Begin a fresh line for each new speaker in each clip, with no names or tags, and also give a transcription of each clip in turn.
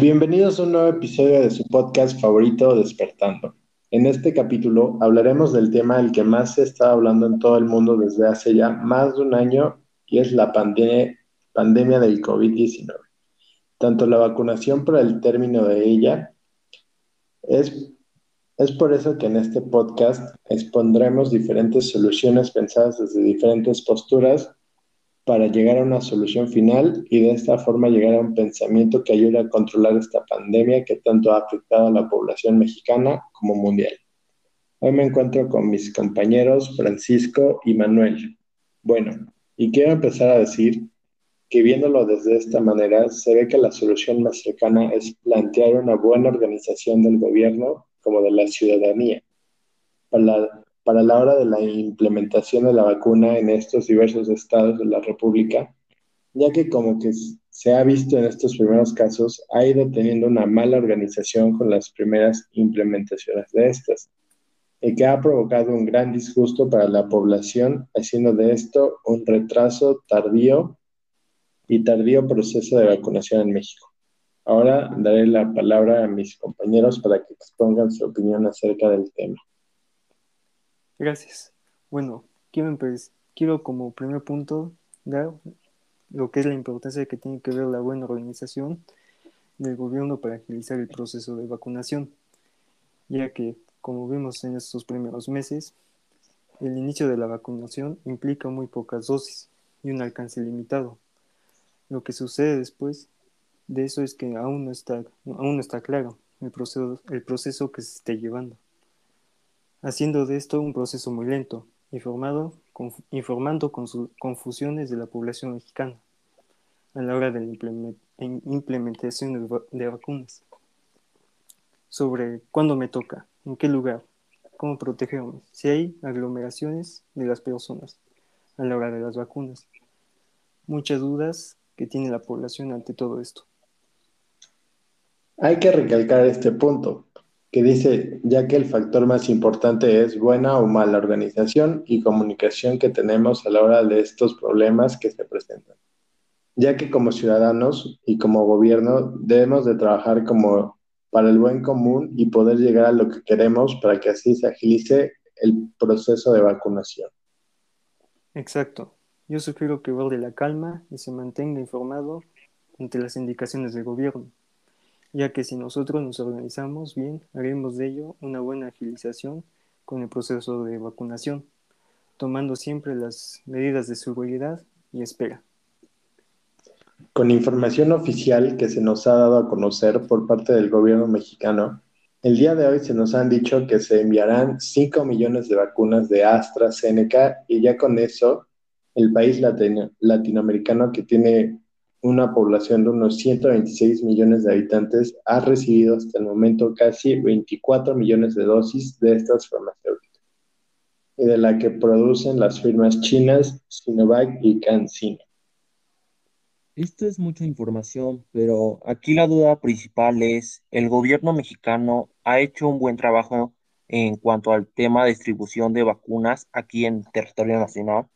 Bienvenidos a un nuevo episodio de su podcast favorito Despertando. En este capítulo hablaremos del tema del que más se está hablando en todo el mundo desde hace ya más de un año y es la pandemia, pandemia del COVID-19. Tanto la vacunación para el término de ella es, es por eso que en este podcast expondremos diferentes soluciones pensadas desde diferentes posturas para llegar a una solución final y de esta forma llegar a un pensamiento que ayude a controlar esta pandemia que tanto ha afectado a la población mexicana como mundial. Hoy me encuentro con mis compañeros Francisco y Manuel. Bueno, y quiero empezar a decir que viéndolo desde esta manera, se ve que la solución más cercana es plantear una buena organización del gobierno como de la ciudadanía para para la hora de la implementación de la vacuna en estos diversos estados de la República, ya que como que se ha visto en estos primeros casos, ha ido teniendo una mala organización con las primeras implementaciones de estas, y que ha provocado un gran disgusto para la población, haciendo de esto un retraso tardío y tardío proceso de vacunación en México. Ahora daré la palabra a mis compañeros para que expongan su opinión acerca del tema.
Gracias. Bueno, quiero, quiero como primer punto dar lo que es la importancia que tiene que ver la buena organización del gobierno para agilizar el proceso de vacunación, ya que, como vimos en estos primeros meses, el inicio de la vacunación implica muy pocas dosis y un alcance limitado. Lo que sucede después de eso es que aún no está, aún no está claro el proceso, el proceso que se esté llevando haciendo de esto un proceso muy lento, informado, informando con confusiones de la población mexicana a la hora de la implementación de, vacunas. Sobre cuándo me toca, en qué lugar, cómo protegerme, si hay aglomeraciones de las personas a la hora de las vacunas. Muchas dudas que tiene la población ante todo esto.
Hay que recalcar este punto, que dice, ya que el factor más importante es buena o mala organización y comunicación que tenemos a la hora de estos problemas que se presentan. Ya que como ciudadanos y como gobierno debemos de trabajar como para el buen común y poder llegar a lo que queremos para que así se agilice el proceso de vacunación.
Exacto. Yo sugiero que guarde la calma y se mantenga informado ante las indicaciones del gobierno ya que si nosotros nos organizamos bien, haremos de ello una buena agilización con el proceso de vacunación, tomando siempre las medidas de seguridad y espera.
Con información oficial que se nos ha dado a conocer por parte del gobierno mexicano, el día de hoy se nos han dicho que se enviarán 5 millones de vacunas de AstraZeneca y ya con eso el país latinoamericano que tiene una población de unos 126 millones de habitantes, ha recibido hasta el momento casi 24 millones de dosis de estas farmacéuticas, y de la que producen las firmas chinas Sinovac y CanSino.
Esto es mucha información, pero aquí la duda principal es, ¿el gobierno mexicano ha hecho un buen trabajo en cuanto al tema de distribución de vacunas aquí en territorio nacional?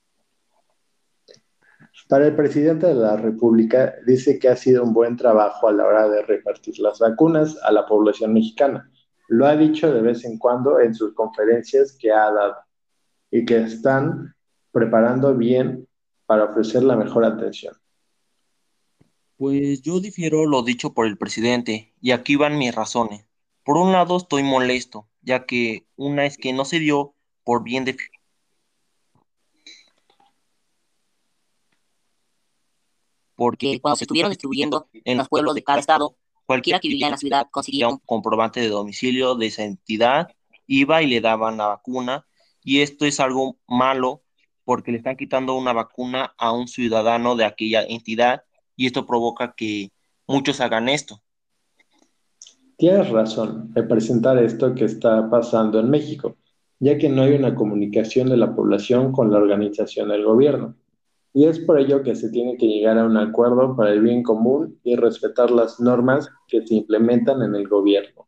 Para el presidente de la República, dice que ha sido un buen trabajo a la hora de repartir las vacunas a la población mexicana. Lo ha dicho de vez en cuando en sus conferencias que ha dado y que están preparando bien para ofrecer la mejor atención.
Pues yo difiero lo dicho por el presidente y aquí van mis razones. Por un lado estoy molesto, ya que una es que no se dio por bien definido porque cuando se estuvieron distribuyendo en los pueblos de cada estado, cualquiera que vivía en la ciudad conseguía un comprobante de domicilio de esa entidad, iba y le daban la vacuna, y esto es algo malo porque le están quitando una vacuna a un ciudadano de aquella entidad, y esto provoca que muchos hagan esto.
Tienes razón de presentar esto que está pasando en México, ya que no hay una comunicación de la población con la organización del gobierno. Y es por ello que se tiene que llegar a un acuerdo para el bien común y respetar las normas que se implementan en el gobierno.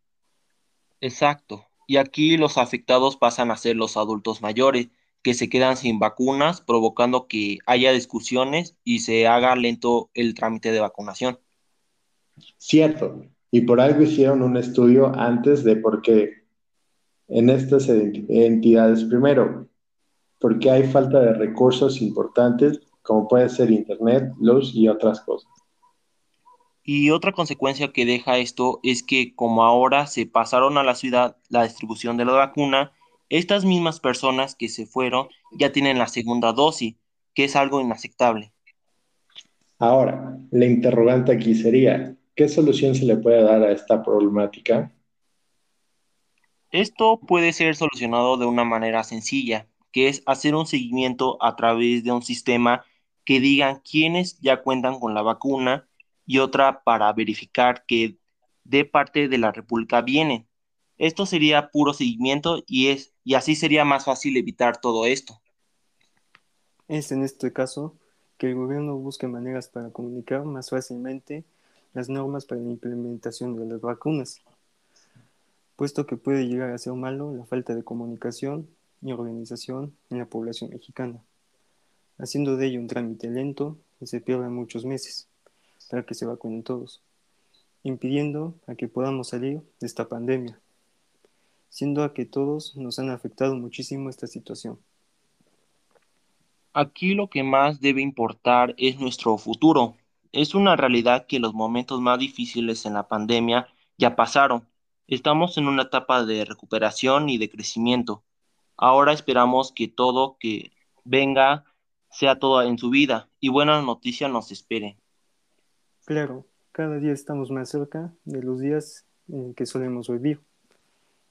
Exacto. Y aquí los afectados pasan a ser los adultos mayores, que se quedan sin vacunas, provocando que haya discusiones y se haga lento el trámite de vacunación.
Cierto. Y por algo hicieron un estudio antes de por qué en estas entidades. Primero, porque hay falta de recursos importantes, como puede ser Internet, luz y otras cosas.
Y otra consecuencia que deja esto es que como ahora se pasaron a la ciudad la distribución de la vacuna, estas mismas personas que se fueron ya tienen la segunda dosis, que es algo inaceptable.
Ahora, la interrogante aquí sería, ¿qué solución se le puede dar a esta problemática?
Esto puede ser solucionado de una manera sencilla, que es hacer un seguimiento a través de un sistema que digan quiénes ya cuentan con la vacuna y otra para verificar que de parte de la República vienen. Esto sería puro seguimiento y, es, y así sería más fácil evitar todo esto.
Es en este caso que el gobierno busque maneras para comunicar más fácilmente las normas para la implementación de las vacunas, puesto que puede llegar a ser malo la falta de comunicación y organización en la población mexicana, haciendo de ello un trámite lento y se pierden muchos meses para que se vacunen todos, impidiendo a que podamos salir de esta pandemia, siendo a que todos nos han afectado muchísimo esta situación.
Aquí lo que más debe importar es nuestro futuro. Es una realidad que los momentos más difíciles en la pandemia ya pasaron. Estamos en una etapa de recuperación y de crecimiento. Ahora esperamos que todo que venga sea todo en su vida y buenas noticias nos esperen.
Claro, cada día estamos más cerca de los días en que solemos vivir,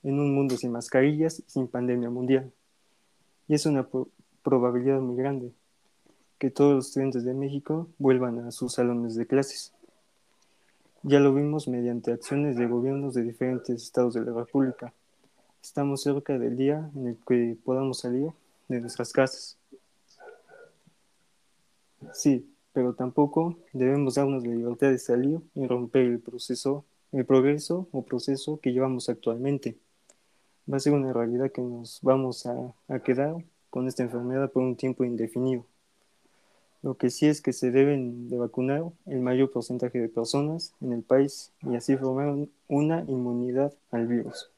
en un mundo sin mascarillas y sin pandemia mundial. Y es una probabilidad muy grande que todos los estudiantes de México vuelvan a sus salones de clases. Ya lo vimos mediante acciones de gobiernos de diferentes estados de la República. Estamos cerca del día en el que podamos salir de nuestras casas. Sí, pero tampoco debemos darnos la libertad de salir y romper el proceso, el progreso o proceso que llevamos actualmente. Va a ser una realidad que nos vamos a, quedar con esta enfermedad por un tiempo indefinido. Lo que sí es que se deben de vacunar el mayor porcentaje de personas en el país y así formar una inmunidad al virus.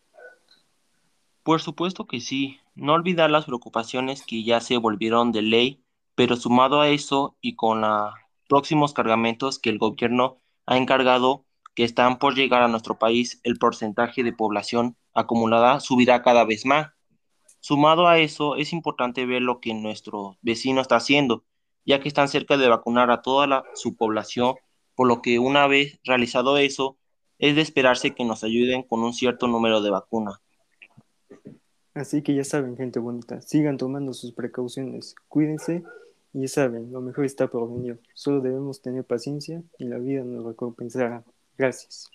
Por supuesto que sí, no olvidar las preocupaciones que ya se volvieron de ley pero sumado a eso y con los próximos cargamentos que el gobierno ha encargado que están por llegar a nuestro país, el porcentaje de población acumulada subirá cada vez más. Sumado a eso, es importante ver lo que nuestro vecino está haciendo, ya que están cerca de vacunar a toda su población, por lo que una vez realizado eso, es de esperarse que nos ayuden con un cierto número de vacunas.
Así que ya saben, gente bonita, sigan tomando sus precauciones, cuídense y saben, lo mejor está por venir. Solo debemos tener paciencia y la vida nos recompensará. Gracias.